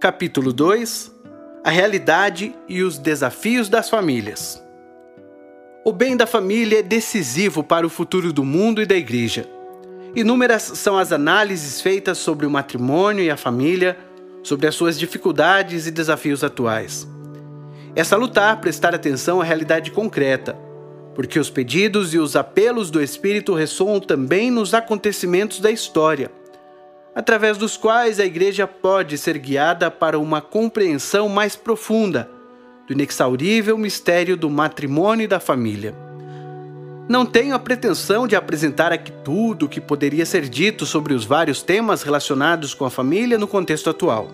Capítulo 2 A realidade e os desafios das famílias. O bem da família é decisivo para o futuro do mundo e da igreja. Inúmeras são as análises feitas sobre o matrimônio e a família, sobre as suas dificuldades e desafios atuais. É salutar prestar atenção à realidade concreta, porque os pedidos e os apelos do Espírito ressoam também nos acontecimentos da história, através dos quais a Igreja pode ser guiada para uma compreensão mais profunda do inexaurível mistério do matrimônio e da família. Não tenho a pretensão de apresentar aqui tudo o que poderia ser dito sobre os vários temas relacionados com a família no contexto atual.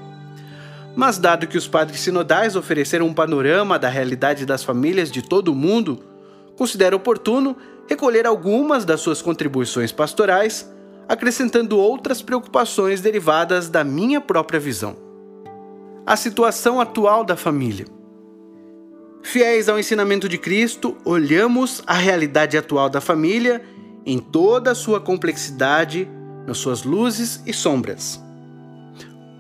Mas, dado que os padres sinodais ofereceram um panorama da realidade das famílias de todo o mundo, considero oportuno recolher algumas das suas contribuições pastorais, acrescentando outras preocupações derivadas da minha própria visão. A situação atual da família. Fiéis ao ensinamento de Cristo, olhamos a realidade atual da família em toda a sua complexidade, nas suas luzes e sombras.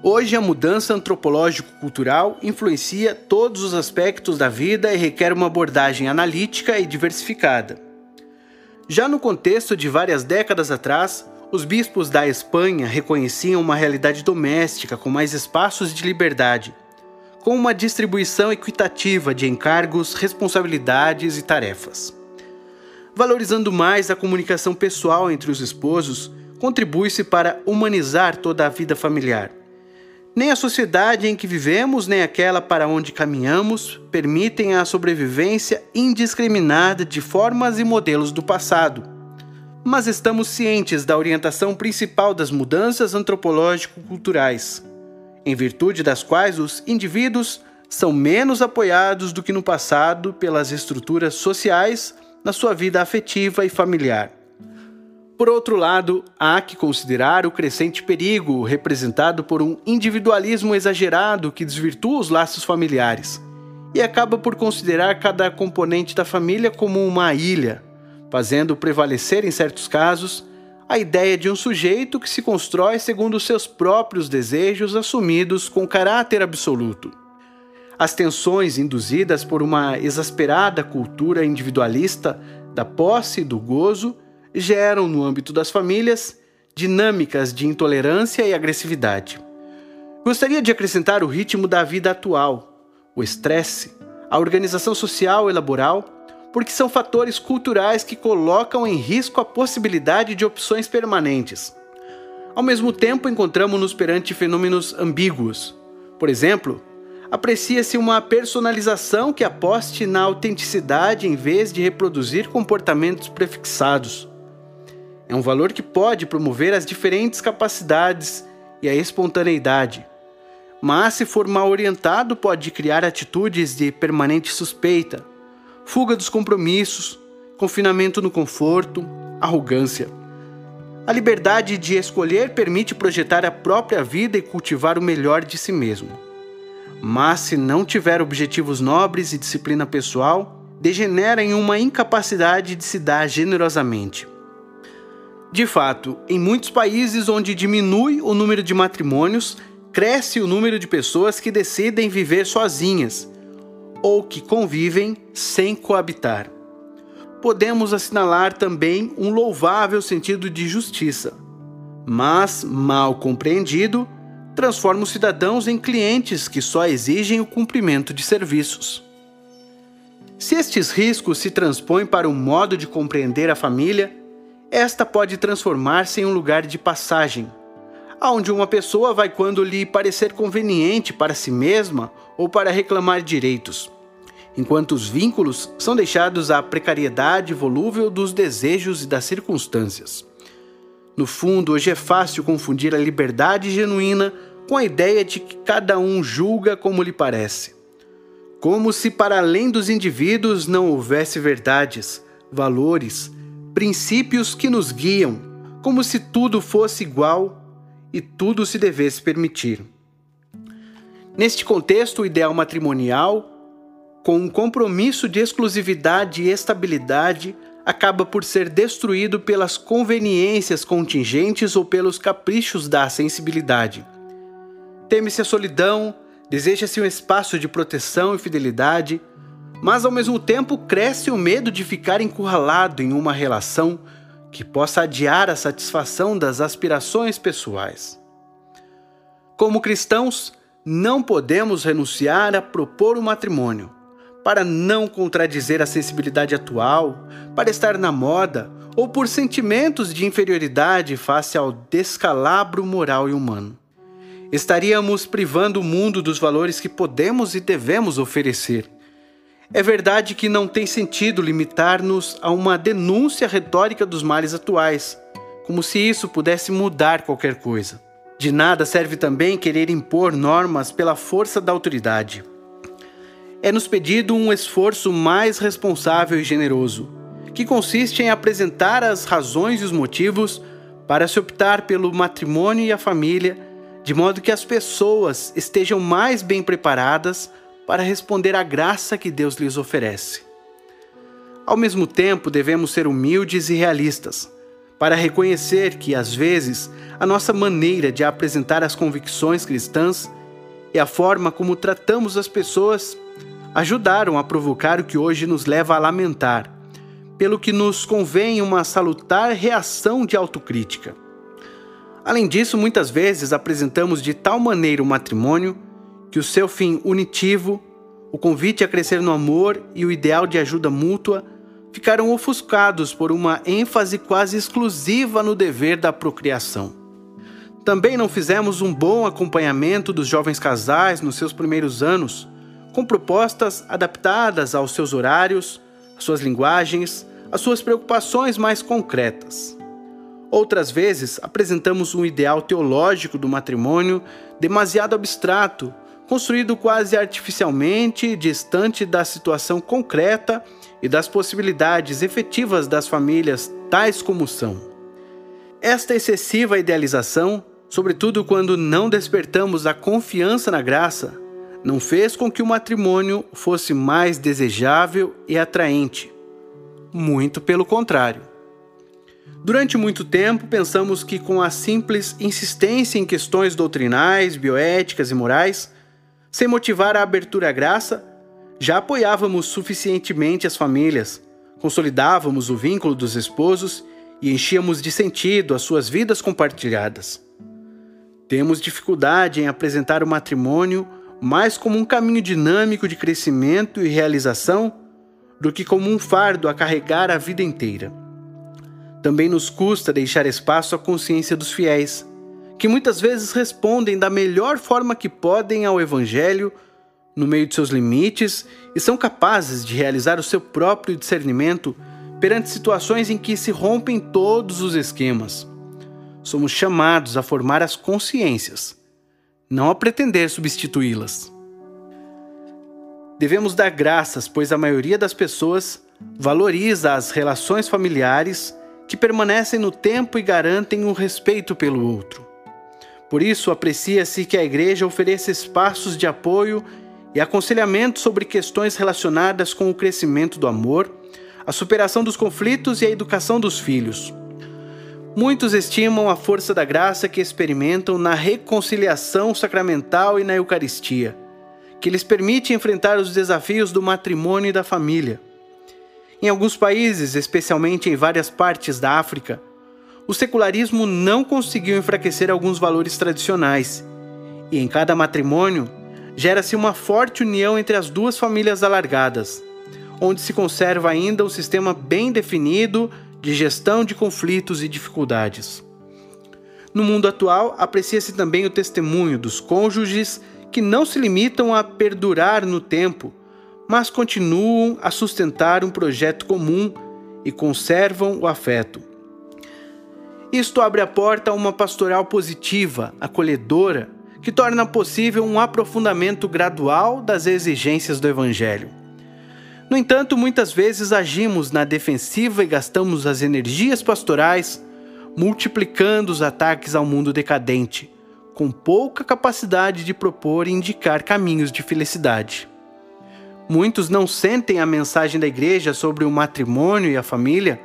Hoje, a mudança antropológico-cultural influencia todos os aspectos da vida e requer uma abordagem analítica e diversificada. Já no contexto de várias décadas atrás, os bispos da Espanha reconheciam uma realidade doméstica com mais espaços de liberdade com uma distribuição equitativa de encargos, responsabilidades e tarefas. Valorizando mais a comunicação pessoal entre os esposos, contribui-se para humanizar toda a vida familiar. Nem a sociedade em que vivemos, nem aquela para onde caminhamos permitem a sobrevivência indiscriminada de formas e modelos do passado. Mas estamos cientes da orientação principal das mudanças antropológico-culturais em virtude das quais os indivíduos são menos apoiados do que no passado pelas estruturas sociais na sua vida afetiva e familiar. Por outro lado, há que considerar o crescente perigo representado por um individualismo exagerado que desvirtua os laços familiares e acaba por considerar cada componente da família como uma ilha, fazendo prevalecer, em certos casos, a ideia de um sujeito que se constrói segundo seus próprios desejos assumidos com caráter absoluto. As tensões induzidas por uma exasperada cultura individualista da posse e do gozo geram, no âmbito das famílias, dinâmicas de intolerância e agressividade. Gostaria de acrescentar o ritmo da vida atual, o estresse, a organização social e laboral porque são fatores culturais que colocam em risco a possibilidade de opções permanentes. Ao mesmo tempo, encontramos-nos perante fenômenos ambíguos. Por exemplo, aprecia-se uma personalização que aposte na autenticidade em vez de reproduzir comportamentos prefixados. É um valor que pode promover as diferentes capacidades e a espontaneidade, mas, se for mal orientado, pode criar atitudes de permanente suspeita fuga dos compromissos, confinamento no conforto, arrogância. A liberdade de escolher permite projetar a própria vida e cultivar o melhor de si mesmo. Mas se não tiver objetivos nobres e disciplina pessoal, degenera em uma incapacidade de se dar generosamente. De fato, em muitos países onde diminui o número de matrimônios, cresce o número de pessoas que decidem viver sozinhas ou que convivem sem coabitar. Podemos assinalar também um louvável sentido de justiça, mas, mal compreendido, transforma os cidadãos em clientes que só exigem o cumprimento de serviços. Se estes riscos se transpõem para um modo de compreender a família, esta pode transformar-se em um lugar de passagem, aonde uma pessoa vai quando lhe parecer conveniente para si mesma ou para reclamar direitos, enquanto os vínculos são deixados à precariedade volúvel dos desejos e das circunstâncias. No fundo, hoje é fácil confundir a liberdade genuína com a ideia de que cada um julga como lhe parece. Como se para além dos indivíduos não houvesse verdades, valores, princípios que nos guiam, como se tudo fosse igual e tudo se devesse permitir. Neste contexto, o ideal matrimonial, com um compromisso de exclusividade e estabilidade, acaba por ser destruído pelas conveniências contingentes ou pelos caprichos da sensibilidade. Teme-se a solidão, deseja-se um espaço de proteção e fidelidade, mas ao mesmo tempo cresce o medo de ficar encurralado em uma relação que possa adiar a satisfação das aspirações pessoais. Como cristãos, não podemos renunciar a propor o matrimônio, para não contradizer a sensibilidade atual, para estar na moda ou por sentimentos de inferioridade face ao descalabro moral e humano. Estaríamos privando o mundo dos valores que podemos e devemos oferecer. É verdade que não tem sentido limitar-nos a uma denúncia retórica dos males atuais, como se isso pudesse mudar qualquer coisa. De nada serve também querer impor normas pela força da autoridade é-nos pedido um esforço mais responsável e generoso, que consiste em apresentar as razões e os motivos para se optar pelo matrimônio e a família, de modo que as pessoas estejam mais bem preparadas para responder à graça que Deus lhes oferece. Ao mesmo tempo, devemos ser humildes e realistas, para reconhecer que, às vezes, a nossa maneira de apresentar as convicções cristãs e a forma como tratamos as pessoas ajudaram a provocar o que hoje nos leva a lamentar, pelo que nos convém uma salutar reação de autocrítica. Além disso, muitas vezes apresentamos de tal maneira o matrimônio que o seu fim unitivo, o convite a crescer no amor e o ideal de ajuda mútua ficaram ofuscados por uma ênfase quase exclusiva no dever da procriação. Também não fizemos um bom acompanhamento dos jovens casais nos seus primeiros anos com propostas adaptadas aos seus horários, às suas linguagens, às suas preocupações mais concretas. Outras vezes apresentamos um ideal teológico do matrimônio demasiado abstrato, construído quase artificialmente, distante da situação concreta e das possibilidades efetivas das famílias tais como são. Esta excessiva idealização, sobretudo quando não despertamos a confiança na graça, não fez com que o matrimônio fosse mais desejável e atraente. Muito pelo contrário. Durante muito tempo, pensamos que, com a simples insistência em questões doutrinais, bioéticas e morais, sem motivar a abertura à graça, já apoiávamos suficientemente as famílias, consolidávamos o vínculo dos esposos e enchíamos de sentido as suas vidas compartilhadas. Temos dificuldade em apresentar o matrimônio mais como um caminho dinâmico de crescimento e realização do que como um fardo a carregar a vida inteira. Também nos custa deixar espaço à consciência dos fiéis, que muitas vezes respondem da melhor forma que podem ao Evangelho, no meio de seus limites, e são capazes de realizar o seu próprio discernimento perante situações em que se rompem todos os esquemas. Somos chamados a formar as consciências não a pretender substituí-las. Devemos dar graças, pois a maioria das pessoas valoriza as relações familiares que permanecem no tempo e garantem o um respeito pelo outro. Por isso, aprecia-se que a Igreja ofereça espaços de apoio e aconselhamento sobre questões relacionadas com o crescimento do amor, a superação dos conflitos e a educação dos filhos. Muitos estimam a força da graça que experimentam na reconciliação sacramental e na Eucaristia, que lhes permite enfrentar os desafios do matrimônio e da família. Em alguns países, especialmente em várias partes da África, o secularismo não conseguiu enfraquecer alguns valores tradicionais, e em cada matrimônio gera-se uma forte união entre as duas famílias alargadas, onde se conserva ainda um sistema bem definido de gestão de conflitos e dificuldades. No mundo atual, aprecia-se também o testemunho dos cônjuges que não se limitam a perdurar no tempo, mas continuam a sustentar um projeto comum e conservam o afeto. Isto abre a porta a uma pastoral positiva, acolhedora, que torna possível um aprofundamento gradual das exigências do Evangelho. No entanto, muitas vezes agimos na defensiva e gastamos as energias pastorais multiplicando os ataques ao mundo decadente, com pouca capacidade de propor e indicar caminhos de felicidade. Muitos não sentem a mensagem da igreja sobre o matrimônio e a família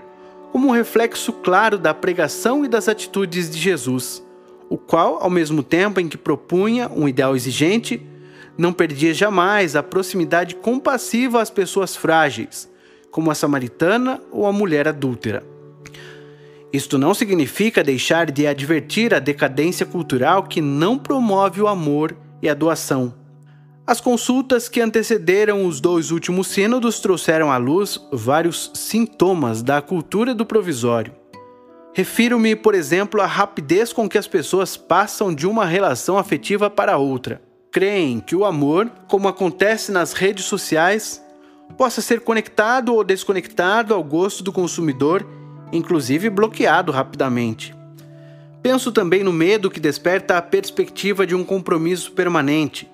como um reflexo claro da pregação e das atitudes de Jesus, o qual, ao mesmo tempo em que propunha um ideal exigente, não perdia jamais a proximidade compassiva às pessoas frágeis, como a samaritana ou a mulher adúltera. Isto não significa deixar de advertir a decadência cultural que não promove o amor e a doação. As consultas que antecederam os dois últimos sínodos trouxeram à luz vários sintomas da cultura do provisório. Refiro-me, por exemplo, à rapidez com que as pessoas passam de uma relação afetiva para outra. Creem que o amor, como acontece nas redes sociais, possa ser conectado ou desconectado ao gosto do consumidor inclusive bloqueado rapidamente. Penso também no medo que desperta a perspectiva de um compromisso permanente,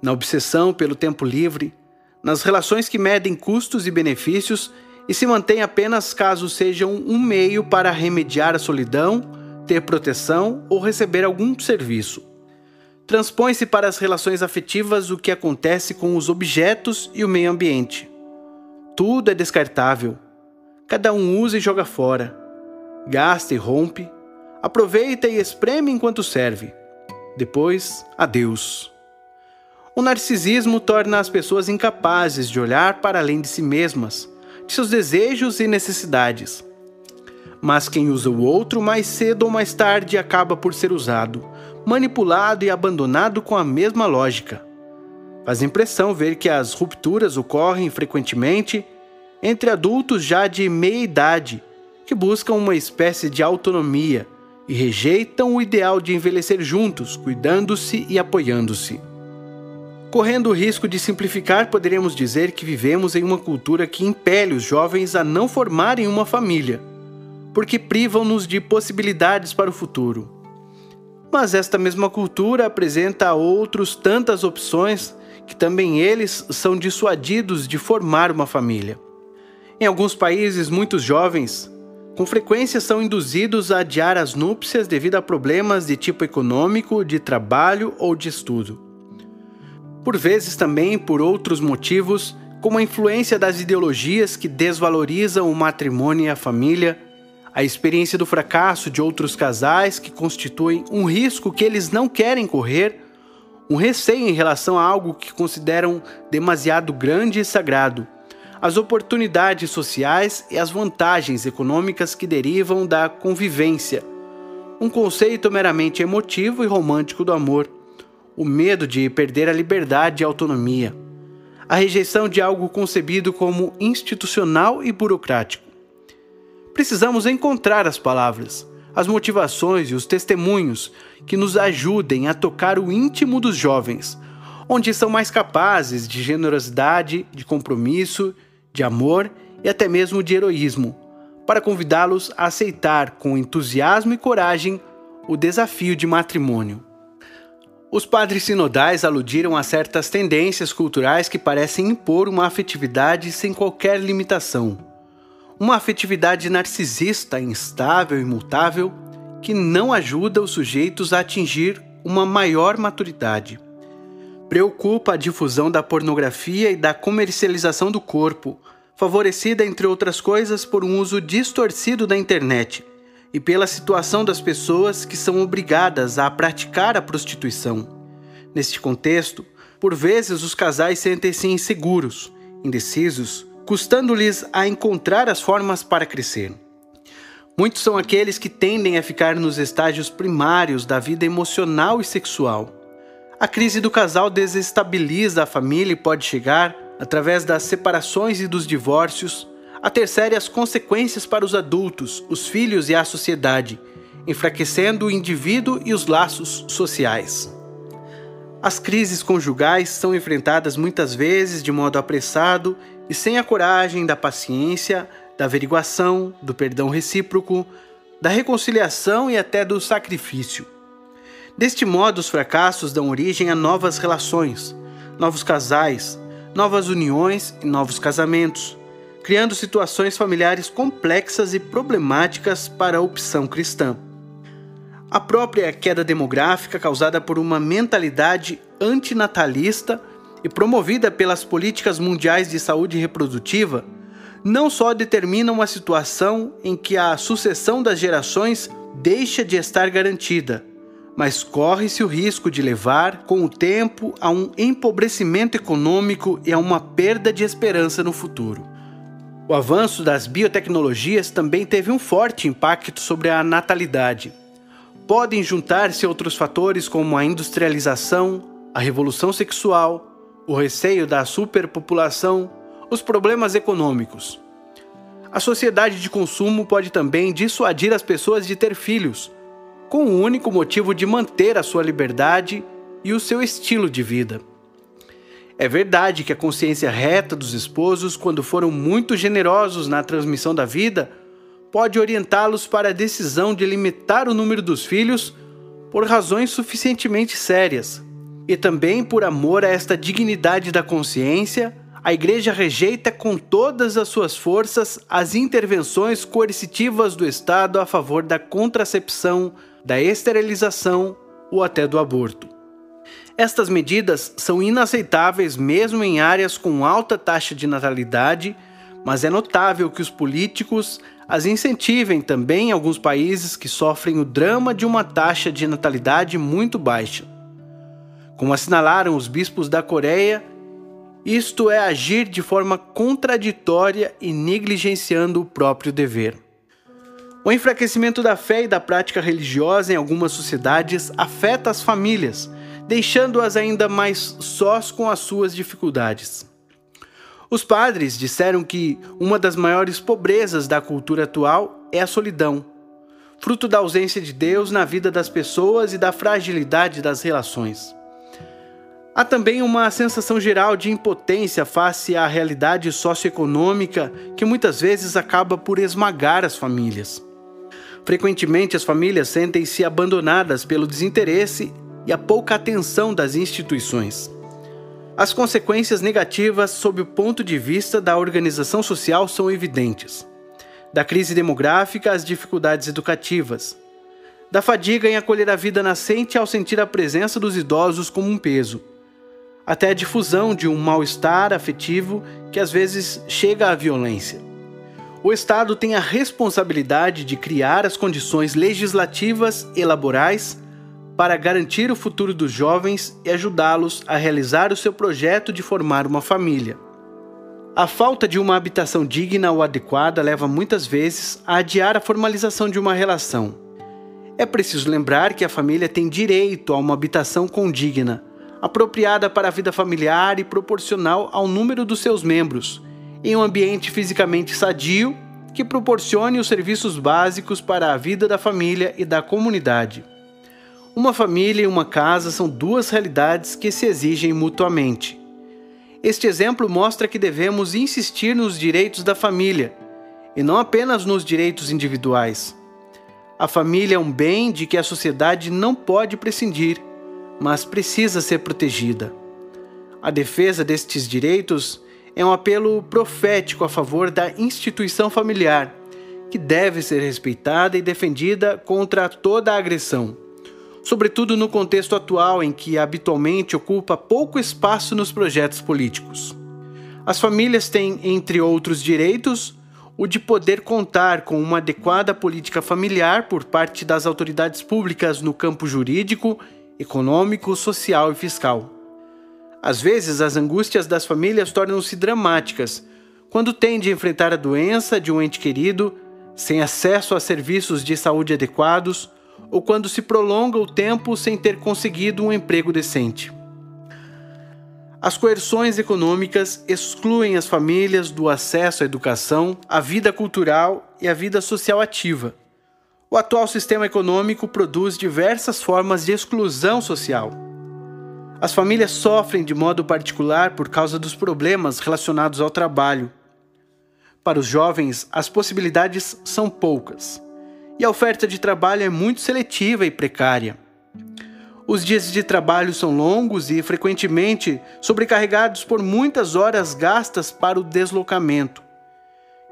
na obsessão pelo tempo livre, nas relações que medem custos e benefícios e se mantêm apenas caso sejam um meio para remediar a solidão, ter proteção ou receber algum serviço. Transpõe-se para as relações afetivas o que acontece com os objetos e o meio ambiente. Tudo é descartável Cada um usa e joga fora. Gasta e rompe. Aproveita e espreme enquanto serve. Depois, adeus. O narcisismo torna as pessoas incapazes de olhar para além de si mesmas, de seus desejos e necessidades. Mas quem usa o outro, mais cedo ou mais tarde, acaba por ser usado, manipulado e abandonado com a mesma lógica. Faz impressão ver que as rupturas ocorrem frequentemente entre adultos já de meia idade que buscam uma espécie de autonomia e rejeitam o ideal de envelhecer juntos, cuidando-se e apoiando-se. Correndo o risco de simplificar, poderíamos dizer que vivemos em uma cultura que impele os jovens a não formarem uma família, porque privam-nos de possibilidades para o futuro. Mas esta mesma cultura apresenta a outros tantas opções que também eles são dissuadidos de formar uma família. Em alguns países, muitos jovens com frequência são induzidos a adiar as núpcias devido a problemas de tipo econômico, de trabalho ou de estudo. Por vezes também por outros motivos, como a influência das ideologias que desvalorizam o matrimônio e a família, a experiência do fracasso de outros casais que constituem um risco que eles não querem correr, um receio em relação a algo que consideram demasiado grande e sagrado as oportunidades sociais e as vantagens econômicas que derivam da convivência. Um conceito meramente emotivo e romântico do amor. O medo de perder a liberdade e a autonomia. A rejeição de algo concebido como institucional e burocrático. Precisamos encontrar as palavras, as motivações e os testemunhos que nos ajudem a tocar o íntimo dos jovens, onde são mais capazes de generosidade, de compromisso de amor e até mesmo de heroísmo, para convidá-los a aceitar com entusiasmo e coragem o desafio de matrimônio. Os padres sinodais aludiram a certas tendências culturais que parecem impor uma afetividade sem qualquer limitação. Uma afetividade narcisista, instável e imutável, que não ajuda os sujeitos a atingir uma maior maturidade preocupa a difusão da pornografia e da comercialização do corpo, favorecida, entre outras coisas, por um uso distorcido da internet e pela situação das pessoas que são obrigadas a praticar a prostituição. Neste contexto, por vezes os casais sentem-se inseguros, indecisos, custando-lhes a encontrar as formas para crescer. Muitos são aqueles que tendem a ficar nos estágios primários da vida emocional e sexual a crise do casal desestabiliza a família e pode chegar, através das separações e dos divórcios, a ter sérias consequências para os adultos, os filhos e a sociedade, enfraquecendo o indivíduo e os laços sociais. As crises conjugais são enfrentadas muitas vezes de modo apressado e sem a coragem da paciência, da averiguação, do perdão recíproco, da reconciliação e até do sacrifício. Deste modo, os fracassos dão origem a novas relações, novos casais, novas uniões e novos casamentos, criando situações familiares complexas e problemáticas para a opção cristã. A própria queda demográfica causada por uma mentalidade antinatalista e promovida pelas políticas mundiais de saúde reprodutiva não só determina uma situação em que a sucessão das gerações deixa de estar garantida, mas corre-se o risco de levar, com o tempo, a um empobrecimento econômico e a uma perda de esperança no futuro. O avanço das biotecnologias também teve um forte impacto sobre a natalidade. Podem juntar-se outros fatores como a industrialização, a revolução sexual, o receio da superpopulação, os problemas econômicos. A sociedade de consumo pode também dissuadir as pessoas de ter filhos, com o único motivo de manter a sua liberdade e o seu estilo de vida. É verdade que a consciência reta dos esposos, quando foram muito generosos na transmissão da vida, pode orientá-los para a decisão de limitar o número dos filhos por razões suficientemente sérias. E também por amor a esta dignidade da consciência, a Igreja rejeita com todas as suas forças as intervenções coercitivas do Estado a favor da contracepção da esterilização ou até do aborto. Estas medidas são inaceitáveis mesmo em áreas com alta taxa de natalidade, mas é notável que os políticos as incentivem também em alguns países que sofrem o drama de uma taxa de natalidade muito baixa. Como assinalaram os bispos da Coreia, isto é agir de forma contraditória e negligenciando o próprio dever. O enfraquecimento da fé e da prática religiosa em algumas sociedades afeta as famílias, deixando-as ainda mais sós com as suas dificuldades. Os padres disseram que uma das maiores pobrezas da cultura atual é a solidão, fruto da ausência de Deus na vida das pessoas e da fragilidade das relações. Há também uma sensação geral de impotência face à realidade socioeconômica que muitas vezes acaba por esmagar as famílias. Frequentemente, as famílias sentem-se abandonadas pelo desinteresse e a pouca atenção das instituições. As consequências negativas, sob o ponto de vista da organização social, são evidentes. Da crise demográfica às dificuldades educativas. Da fadiga em acolher a vida nascente ao sentir a presença dos idosos como um peso. Até a difusão de um mal-estar afetivo que às vezes chega à violência o Estado tem a responsabilidade de criar as condições legislativas e laborais para garantir o futuro dos jovens e ajudá-los a realizar o seu projeto de formar uma família. A falta de uma habitação digna ou adequada leva muitas vezes a adiar a formalização de uma relação. É preciso lembrar que a família tem direito a uma habitação condigna, apropriada para a vida familiar e proporcional ao número dos seus membros em um ambiente fisicamente sadio que proporcione os serviços básicos para a vida da família e da comunidade. Uma família e uma casa são duas realidades que se exigem mutuamente. Este exemplo mostra que devemos insistir nos direitos da família e não apenas nos direitos individuais. A família é um bem de que a sociedade não pode prescindir, mas precisa ser protegida. A defesa destes direitos é um apelo profético a favor da instituição familiar, que deve ser respeitada e defendida contra toda agressão, sobretudo no contexto atual em que habitualmente ocupa pouco espaço nos projetos políticos. As famílias têm, entre outros direitos, o de poder contar com uma adequada política familiar por parte das autoridades públicas no campo jurídico, econômico, social e fiscal. Às vezes, as angústias das famílias tornam-se dramáticas quando têm de enfrentar a doença de um ente querido, sem acesso a serviços de saúde adequados, ou quando se prolonga o tempo sem ter conseguido um emprego decente. As coerções econômicas excluem as famílias do acesso à educação, à vida cultural e à vida social ativa. O atual sistema econômico produz diversas formas de exclusão social as famílias sofrem de modo particular por causa dos problemas relacionados ao trabalho. Para os jovens, as possibilidades são poucas e a oferta de trabalho é muito seletiva e precária. Os dias de trabalho são longos e frequentemente sobrecarregados por muitas horas gastas para o deslocamento.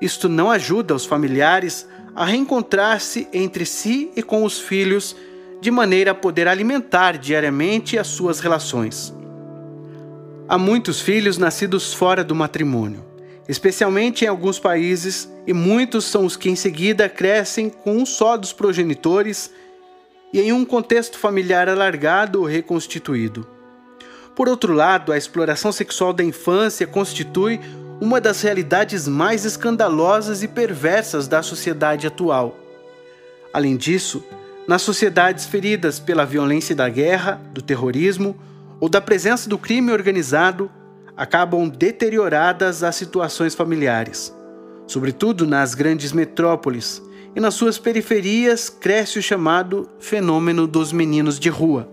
Isto não ajuda os familiares a reencontrar-se entre si e com os filhos de maneira a poder alimentar diariamente as suas relações. Há muitos filhos nascidos fora do matrimônio, especialmente em alguns países, e muitos são os que em seguida crescem com um só dos progenitores e em um contexto familiar alargado ou reconstituído. Por outro lado, a exploração sexual da infância constitui uma das realidades mais escandalosas e perversas da sociedade atual. Além disso, nas sociedades feridas pela violência da guerra, do terrorismo ou da presença do crime organizado, acabam deterioradas as situações familiares. Sobretudo nas grandes metrópoles e nas suas periferias cresce o chamado fenômeno dos meninos de rua.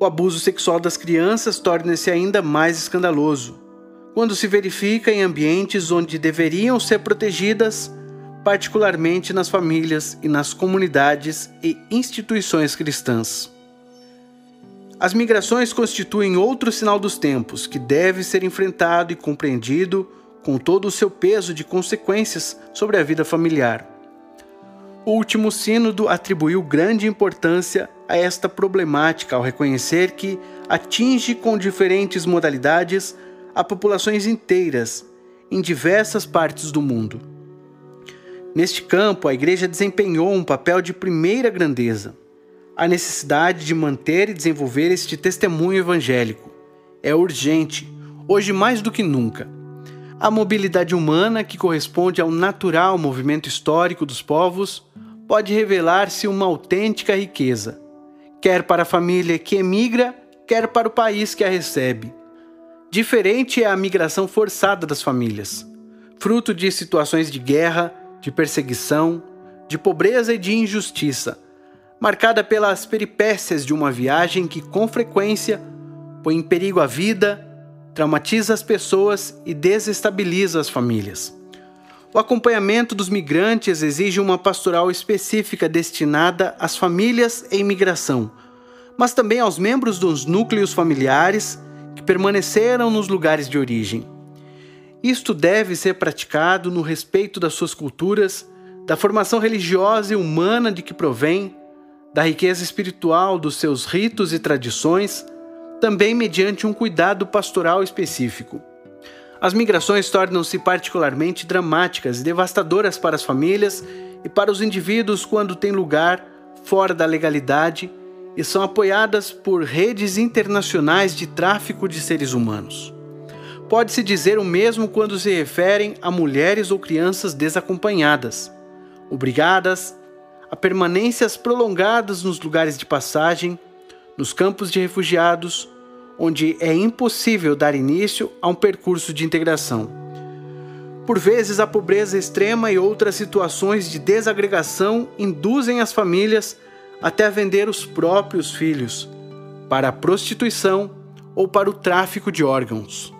O abuso sexual das crianças torna-se ainda mais escandaloso quando se verifica em ambientes onde deveriam ser protegidas, particularmente nas famílias e nas comunidades e instituições cristãs. As migrações constituem outro sinal dos tempos que deve ser enfrentado e compreendido com todo o seu peso de consequências sobre a vida familiar. O último sínodo atribuiu grande importância a esta problemática ao reconhecer que atinge com diferentes modalidades a populações inteiras em diversas partes do mundo. Neste campo, a Igreja desempenhou um papel de primeira grandeza. A necessidade de manter e desenvolver este testemunho evangélico é urgente, hoje mais do que nunca. A mobilidade humana, que corresponde ao natural movimento histórico dos povos, pode revelar-se uma autêntica riqueza, quer para a família que emigra, quer para o país que a recebe. Diferente é a migração forçada das famílias, fruto de situações de guerra, de perseguição, de pobreza e de injustiça, marcada pelas peripécias de uma viagem que, com frequência, põe em perigo a vida, traumatiza as pessoas e desestabiliza as famílias. O acompanhamento dos migrantes exige uma pastoral específica destinada às famílias em migração, mas também aos membros dos núcleos familiares que permaneceram nos lugares de origem. Isto deve ser praticado no respeito das suas culturas, da formação religiosa e humana de que provém, da riqueza espiritual dos seus ritos e tradições, também mediante um cuidado pastoral específico. As migrações tornam-se particularmente dramáticas e devastadoras para as famílias e para os indivíduos quando têm lugar fora da legalidade e são apoiadas por redes internacionais de tráfico de seres humanos. Pode-se dizer o mesmo quando se referem a mulheres ou crianças desacompanhadas, obrigadas a permanências prolongadas nos lugares de passagem, nos campos de refugiados, onde é impossível dar início a um percurso de integração. Por vezes, a pobreza extrema e outras situações de desagregação induzem as famílias até vender os próprios filhos para a prostituição ou para o tráfico de órgãos.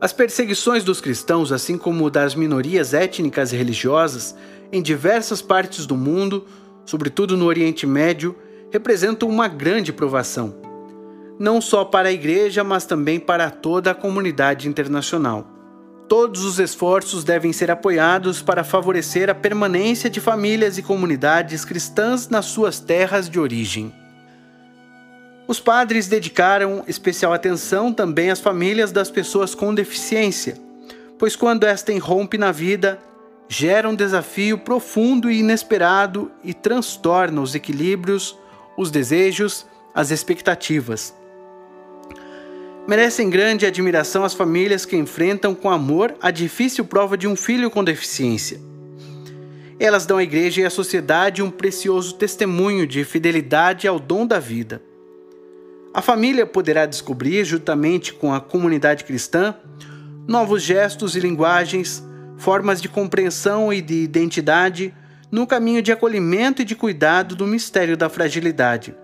As perseguições dos cristãos, assim como das minorias étnicas e religiosas em diversas partes do mundo, sobretudo no Oriente Médio, representam uma grande provação, não só para a Igreja, mas também para toda a comunidade internacional. Todos os esforços devem ser apoiados para favorecer a permanência de famílias e comunidades cristãs nas suas terras de origem. Os padres dedicaram especial atenção também às famílias das pessoas com deficiência, pois quando esta irrompe na vida, gera um desafio profundo e inesperado e transtorna os equilíbrios, os desejos, as expectativas. Merecem grande admiração as famílias que enfrentam com amor a difícil prova de um filho com deficiência. Elas dão à igreja e à sociedade um precioso testemunho de fidelidade ao dom da vida. A família poderá descobrir, juntamente com a comunidade cristã, novos gestos e linguagens, formas de compreensão e de identidade no caminho de acolhimento e de cuidado do mistério da fragilidade.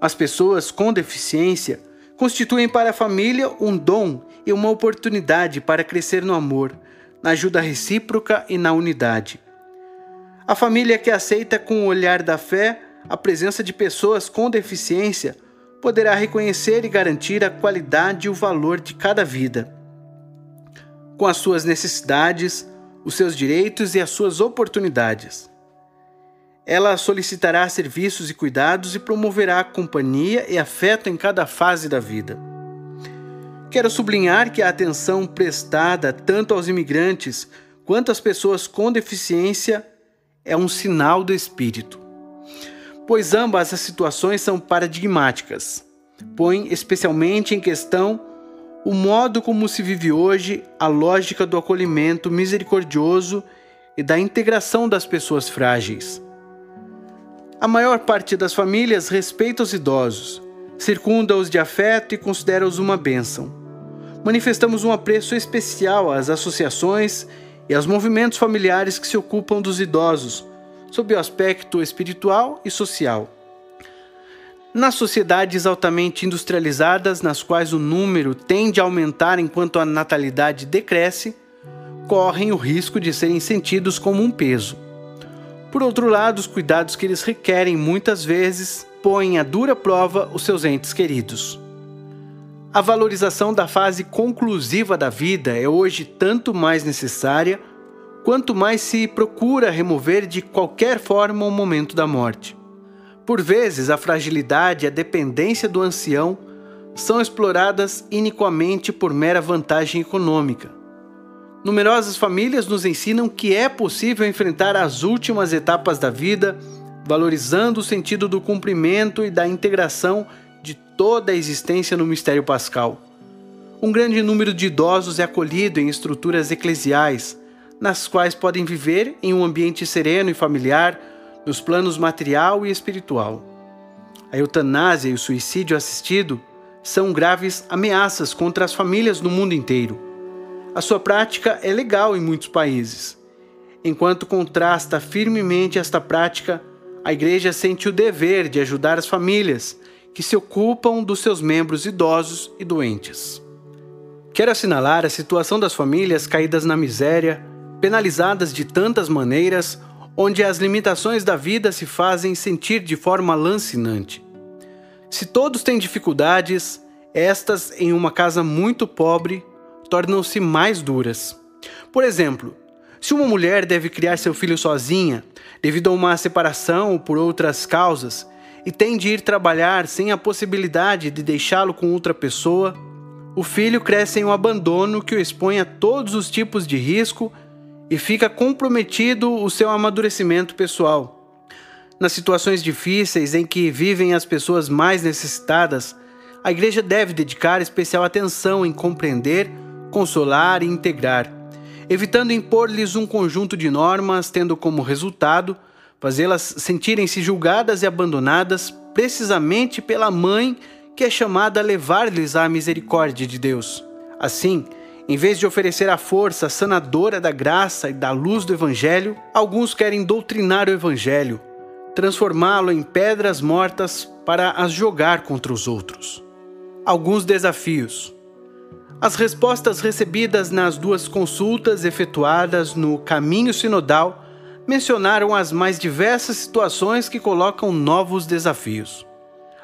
As pessoas com deficiência constituem para a família um dom e uma oportunidade para crescer no amor, na ajuda recíproca e na unidade. A família que aceita com o olhar da fé a presença de pessoas com deficiência poderá reconhecer e garantir a qualidade e o valor de cada vida, com as suas necessidades, os seus direitos e as suas oportunidades. Ela solicitará serviços e cuidados e promoverá companhia e afeto em cada fase da vida. Quero sublinhar que a atenção prestada tanto aos imigrantes quanto às pessoas com deficiência é um sinal do espírito. Pois ambas as situações são paradigmáticas, põem especialmente em questão o modo como se vive hoje a lógica do acolhimento misericordioso e da integração das pessoas frágeis. A maior parte das famílias respeita os idosos, circunda-os de afeto e considera-os uma bênção. Manifestamos um apreço especial às associações e aos movimentos familiares que se ocupam dos idosos, sob o aspecto espiritual e social. Nas sociedades altamente industrializadas, nas quais o número tende a aumentar enquanto a natalidade decresce, correm o risco de serem sentidos como um peso. Por outro lado, os cuidados que eles requerem muitas vezes põem à dura prova os seus entes queridos. A valorização da fase conclusiva da vida é hoje tanto mais necessária quanto mais se procura remover de qualquer forma o momento da morte. Por vezes, a fragilidade e a dependência do ancião são exploradas iniquamente por mera vantagem econômica. Numerosas famílias nos ensinam que é possível enfrentar as últimas etapas da vida, valorizando o sentido do cumprimento e da integração de toda a existência no mistério pascal. Um grande número de idosos é acolhido em estruturas eclesiais, nas quais podem viver em um ambiente sereno e familiar nos planos material e espiritual. A eutanásia e o suicídio assistido são graves ameaças contra as famílias no mundo inteiro. A sua prática é legal em muitos países. Enquanto contrasta firmemente esta prática, a Igreja sente o dever de ajudar as famílias que se ocupam dos seus membros idosos e doentes. Quero assinalar a situação das famílias caídas na miséria, penalizadas de tantas maneiras onde as limitações da vida se fazem sentir de forma lancinante. Se todos têm dificuldades, estas em uma casa muito pobre tornam-se mais duras. Por exemplo, se uma mulher deve criar seu filho sozinha, devido a uma separação ou por outras causas, e tem de ir trabalhar sem a possibilidade de deixá-lo com outra pessoa, o filho cresce em um abandono que o expõe a todos os tipos de risco e fica comprometido o seu amadurecimento pessoal. Nas situações difíceis em que vivem as pessoas mais necessitadas, a igreja deve dedicar especial atenção em compreender, consolar e integrar, evitando impor-lhes um conjunto de normas, tendo como resultado fazê-las sentirem-se julgadas e abandonadas precisamente pela mãe que é chamada a levar-lhes a misericórdia de Deus. Assim, em vez de oferecer a força sanadora da graça e da luz do Evangelho, alguns querem doutrinar o Evangelho, transformá-lo em pedras mortas para as jogar contra os outros. Alguns desafios. As respostas recebidas nas duas consultas efetuadas no caminho sinodal mencionaram as mais diversas situações que colocam novos desafios.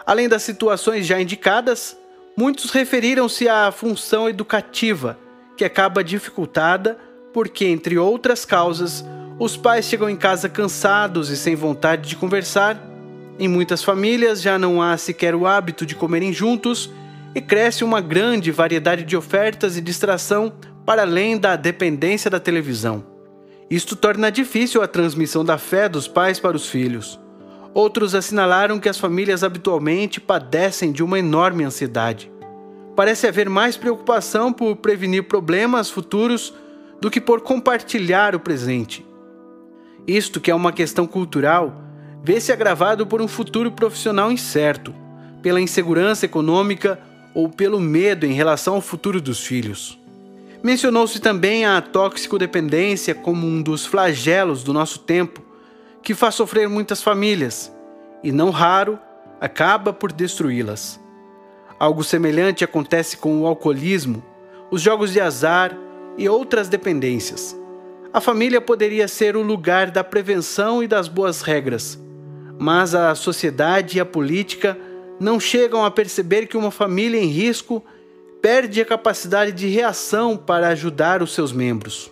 Além das situações já indicadas, muitos referiram-se à função educativa que acaba dificultada porque, entre outras causas, os pais chegam em casa cansados e sem vontade de conversar. Em muitas famílias já não há sequer o hábito de comerem juntos e cresce uma grande variedade de ofertas e distração para além da dependência da televisão. Isto torna difícil a transmissão da fé dos pais para os filhos. Outros assinalaram que as famílias habitualmente padecem de uma enorme ansiedade parece haver mais preocupação por prevenir problemas futuros do que por compartilhar o presente. Isto, que é uma questão cultural, vê-se agravado por um futuro profissional incerto, pela insegurança econômica ou pelo medo em relação ao futuro dos filhos. Mencionou-se também a toxicodependência como um dos flagelos do nosso tempo, que faz sofrer muitas famílias e, não raro, acaba por destruí-las. Algo semelhante acontece com o alcoolismo, os jogos de azar e outras dependências. A família poderia ser o lugar da prevenção e das boas regras, mas a sociedade e a política não chegam a perceber que uma família em risco perde a capacidade de reação para ajudar os seus membros.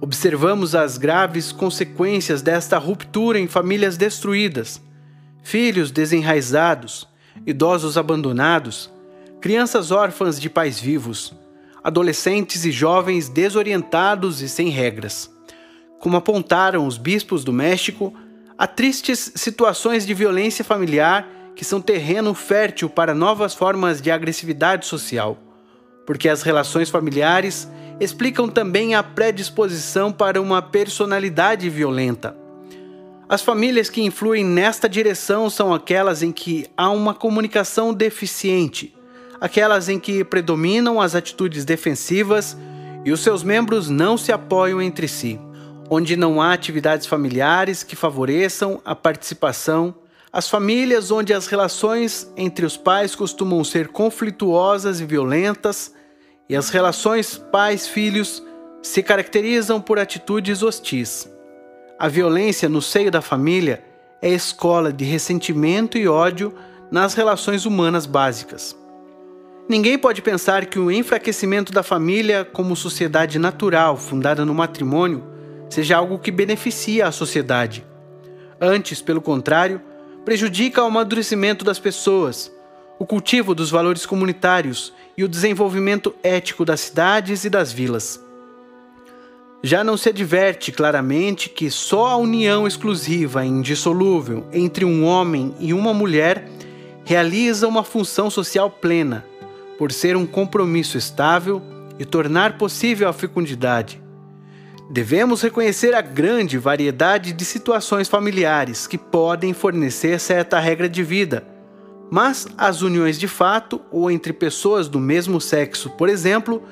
Observamos as graves consequências desta ruptura em famílias destruídas, filhos desenraizados, idosos abandonados, crianças órfãs de pais vivos, adolescentes e jovens desorientados e sem regras. Como apontaram os bispos do México, há tristes situações de violência familiar que são terreno fértil para novas formas de agressividade social, porque as relações familiares explicam também a predisposição para uma personalidade violenta. As famílias que influem nesta direção são aquelas em que há uma comunicação deficiente, aquelas em que predominam as atitudes defensivas e os seus membros não se apoiam entre si, onde não há atividades familiares que favoreçam a participação, as famílias onde as relações entre os pais costumam ser conflituosas e violentas, e as relações pais-filhos se caracterizam por atitudes hostis. A violência no seio da família é escola de ressentimento e ódio nas relações humanas básicas. Ninguém pode pensar que o enfraquecimento da família como sociedade natural fundada no matrimônio seja algo que beneficia a sociedade. Antes, pelo contrário, prejudica o amadurecimento das pessoas, o cultivo dos valores comunitários e o desenvolvimento ético das cidades e das vilas. Já não se adverte claramente que só a união exclusiva e indissolúvel entre um homem e uma mulher realiza uma função social plena por ser um compromisso estável e tornar possível a fecundidade. Devemos reconhecer a grande variedade de situações familiares que podem fornecer certa regra de vida, mas as uniões de fato ou entre pessoas do mesmo sexo, por exemplo,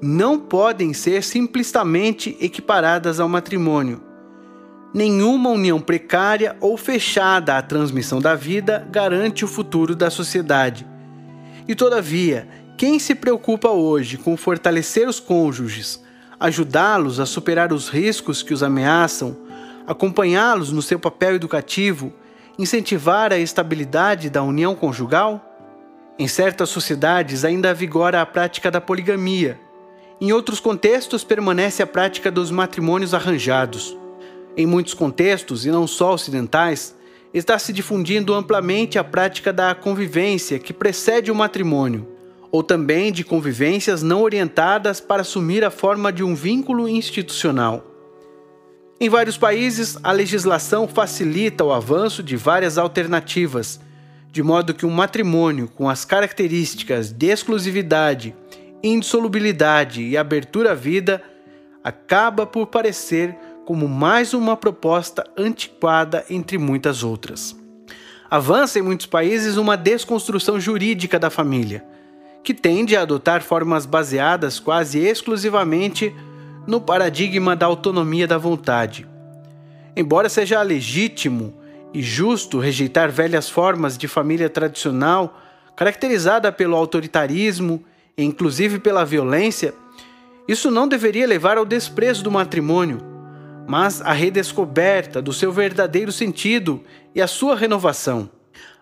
não podem ser simplesmente equiparadas ao matrimônio. Nenhuma união precária ou fechada à transmissão da vida garante o futuro da sociedade e todavia, quem se preocupa hoje com fortalecer os cônjuges, ajudá-los a superar os riscos que os ameaçam, acompanhá-los no seu papel educativo, incentivar a estabilidade da união conjugal? Em certas sociedades ainda vigora a prática da poligamia. Em outros contextos permanece a prática dos matrimônios arranjados. Em muitos contextos, e não só ocidentais, está se difundindo amplamente a prática da convivência que precede o matrimônio, ou também de convivências não orientadas para assumir a forma de um vínculo institucional. Em vários países, a legislação facilita o avanço de várias alternativas, de modo que um matrimônio com as características de exclusividade, indissolubilidade e abertura à vida acaba por parecer como mais uma proposta antiquada entre muitas outras. Avança em muitos países uma desconstrução jurídica da família, que tende a adotar formas baseadas quase exclusivamente no paradigma da autonomia da vontade. Embora seja legítimo e justo rejeitar velhas formas de família tradicional, caracterizada pelo autoritarismo e inclusive pela violência, isso não deveria levar ao desprezo do matrimônio mas a redescoberta do seu verdadeiro sentido e a sua renovação.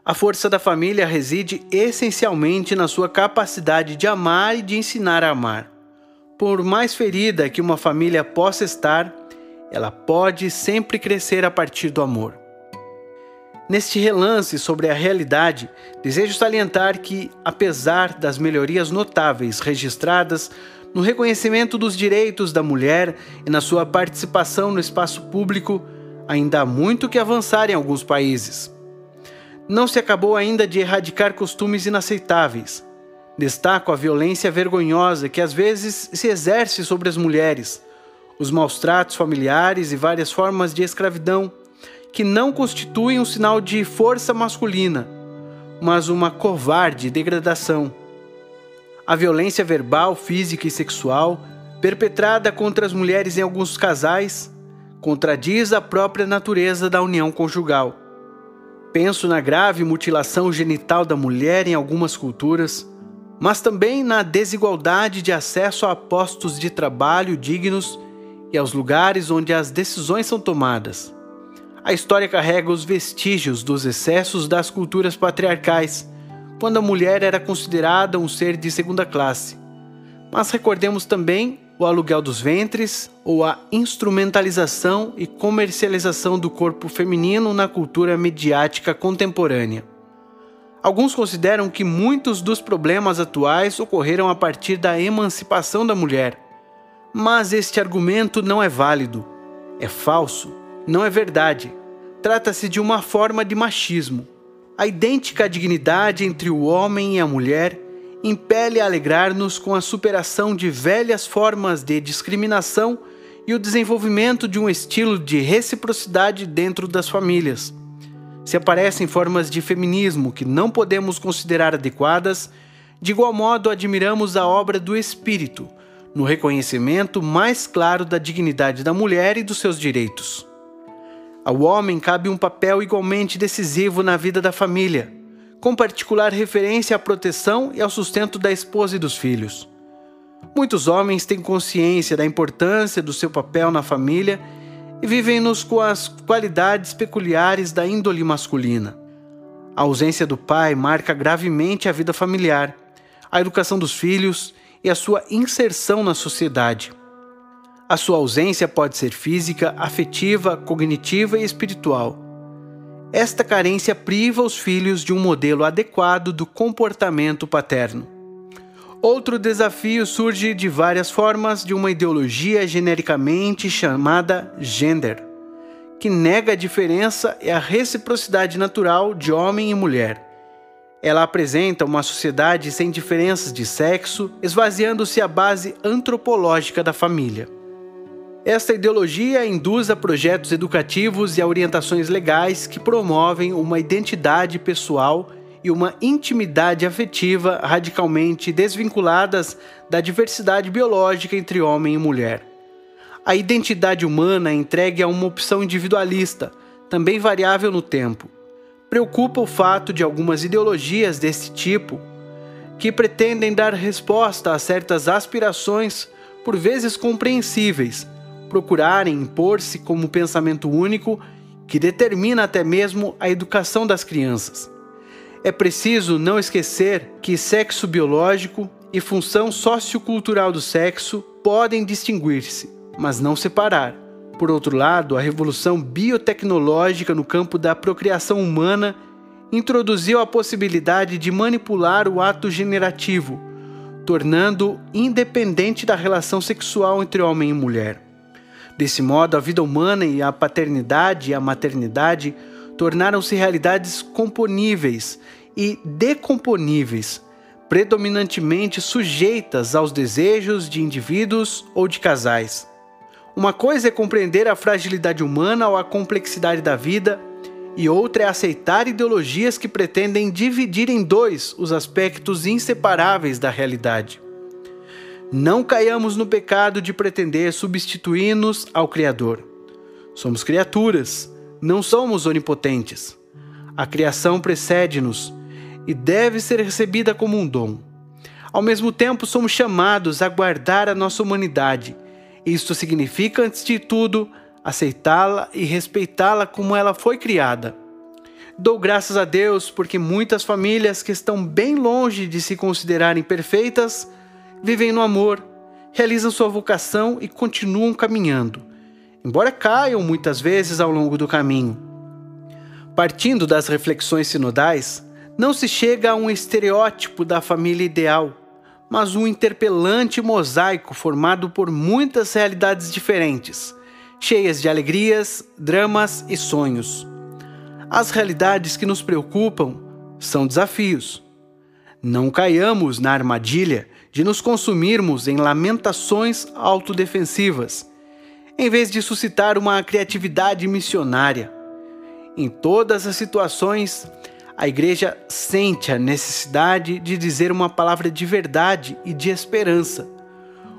A força da família reside essencialmente na sua capacidade de amar e de ensinar a amar. Por mais ferida que uma família possa estar, ela pode sempre crescer a partir do amor. Neste relance sobre a realidade, desejo salientar que, apesar das melhorias notáveis registradas no reconhecimento dos direitos da mulher e na sua participação no espaço público, ainda há muito que avançar em alguns países. Não se acabou ainda de erradicar costumes inaceitáveis. Destaco a violência vergonhosa que às vezes se exerce sobre as mulheres, os maus tratos familiares e várias formas de escravidão, que não constituem um sinal de força masculina, mas uma covarde degradação a violência verbal, física e sexual perpetrada contra as mulheres em alguns casais contradiz a própria natureza da união conjugal. Penso na grave mutilação genital da mulher em algumas culturas, mas também na desigualdade de acesso a postos de trabalho dignos e aos lugares onde as decisões são tomadas. A história carrega os vestígios dos excessos das culturas patriarcais quando a mulher era considerada um ser de segunda classe. Mas recordemos também o aluguel dos ventres ou a instrumentalização e comercialização do corpo feminino na cultura mediática contemporânea. Alguns consideram que muitos dos problemas atuais ocorreram a partir da emancipação da mulher, mas este argumento não é válido. É falso, não é verdade. Trata-se de uma forma de machismo. A idêntica dignidade entre o homem e a mulher impele a alegrar-nos com a superação de velhas formas de discriminação e o desenvolvimento de um estilo de reciprocidade dentro das famílias. Se aparecem formas de feminismo que não podemos considerar adequadas, de igual modo admiramos a obra do Espírito, no reconhecimento mais claro da dignidade da mulher e dos seus direitos. Ao homem cabe um papel igualmente decisivo na vida da família com particular referência à proteção e ao sustento da esposa e dos filhos. Muitos homens têm consciência da importância do seu papel na família e vivem-nos com as qualidades peculiares da índole masculina. A ausência do pai marca gravemente a vida familiar, a educação dos filhos e a sua inserção na sociedade. A sua ausência pode ser física, afetiva, cognitiva e espiritual. Esta carência priva os filhos de um modelo adequado do comportamento paterno. Outro desafio surge de várias formas de uma ideologia genericamente chamada gender, que nega a diferença e a reciprocidade natural de homem e mulher. Ela apresenta uma sociedade sem diferenças de sexo, esvaziando-se a base antropológica da família. Esta ideologia induz a projetos educativos e a orientações legais que promovem uma identidade pessoal e uma intimidade afetiva radicalmente desvinculadas da diversidade biológica entre homem e mulher. A identidade humana é entregue a uma opção individualista, também variável no tempo. Preocupa o fato de algumas ideologias desse tipo, que pretendem dar resposta a certas aspirações, por vezes compreensíveis, procurarem impor-se como pensamento único que determina até mesmo a educação das crianças. É preciso não esquecer que sexo biológico e função sociocultural do sexo podem distinguir-se, mas não separar. Por outro lado, a revolução biotecnológica no campo da procriação humana introduziu a possibilidade de manipular o ato generativo, tornando independente da relação sexual entre homem e mulher. Desse modo, a vida humana e a paternidade e a maternidade tornaram-se realidades componíveis e decomponíveis, predominantemente sujeitas aos desejos de indivíduos ou de casais. Uma coisa é compreender a fragilidade humana ou a complexidade da vida, e outra é aceitar ideologias que pretendem dividir em dois os aspectos inseparáveis da realidade. Não caiamos no pecado de pretender substituir-nos ao Criador. Somos criaturas, não somos onipotentes. A criação precede-nos e deve ser recebida como um dom. Ao mesmo tempo, somos chamados a guardar a nossa humanidade. Isto significa, antes de tudo, aceitá-la e respeitá-la como ela foi criada. Dou graças a Deus porque muitas famílias que estão bem longe de se considerarem perfeitas vivem no amor, realizam sua vocação e continuam caminhando, embora caiam muitas vezes ao longo do caminho. Partindo das reflexões sinodais, não se chega a um estereótipo da família ideal, mas um interpelante mosaico formado por muitas realidades diferentes, cheias de alegrias, dramas e sonhos. As realidades que nos preocupam são desafios. Não caiamos na armadilha de nos consumirmos em lamentações autodefensivas, em vez de suscitar uma criatividade missionária. Em todas as situações, a igreja sente a necessidade de dizer uma palavra de verdade e de esperança.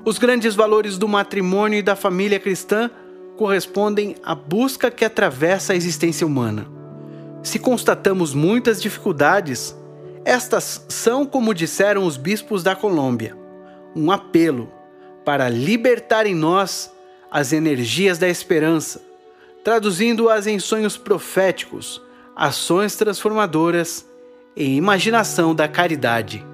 Os grandes valores do matrimônio e da família cristã correspondem à busca que atravessa a existência humana. Se constatamos muitas dificuldades, estas são, como disseram os bispos da Colômbia, um apelo para libertar em nós as energias da esperança, traduzindo-as em sonhos proféticos, ações transformadoras e imaginação da caridade.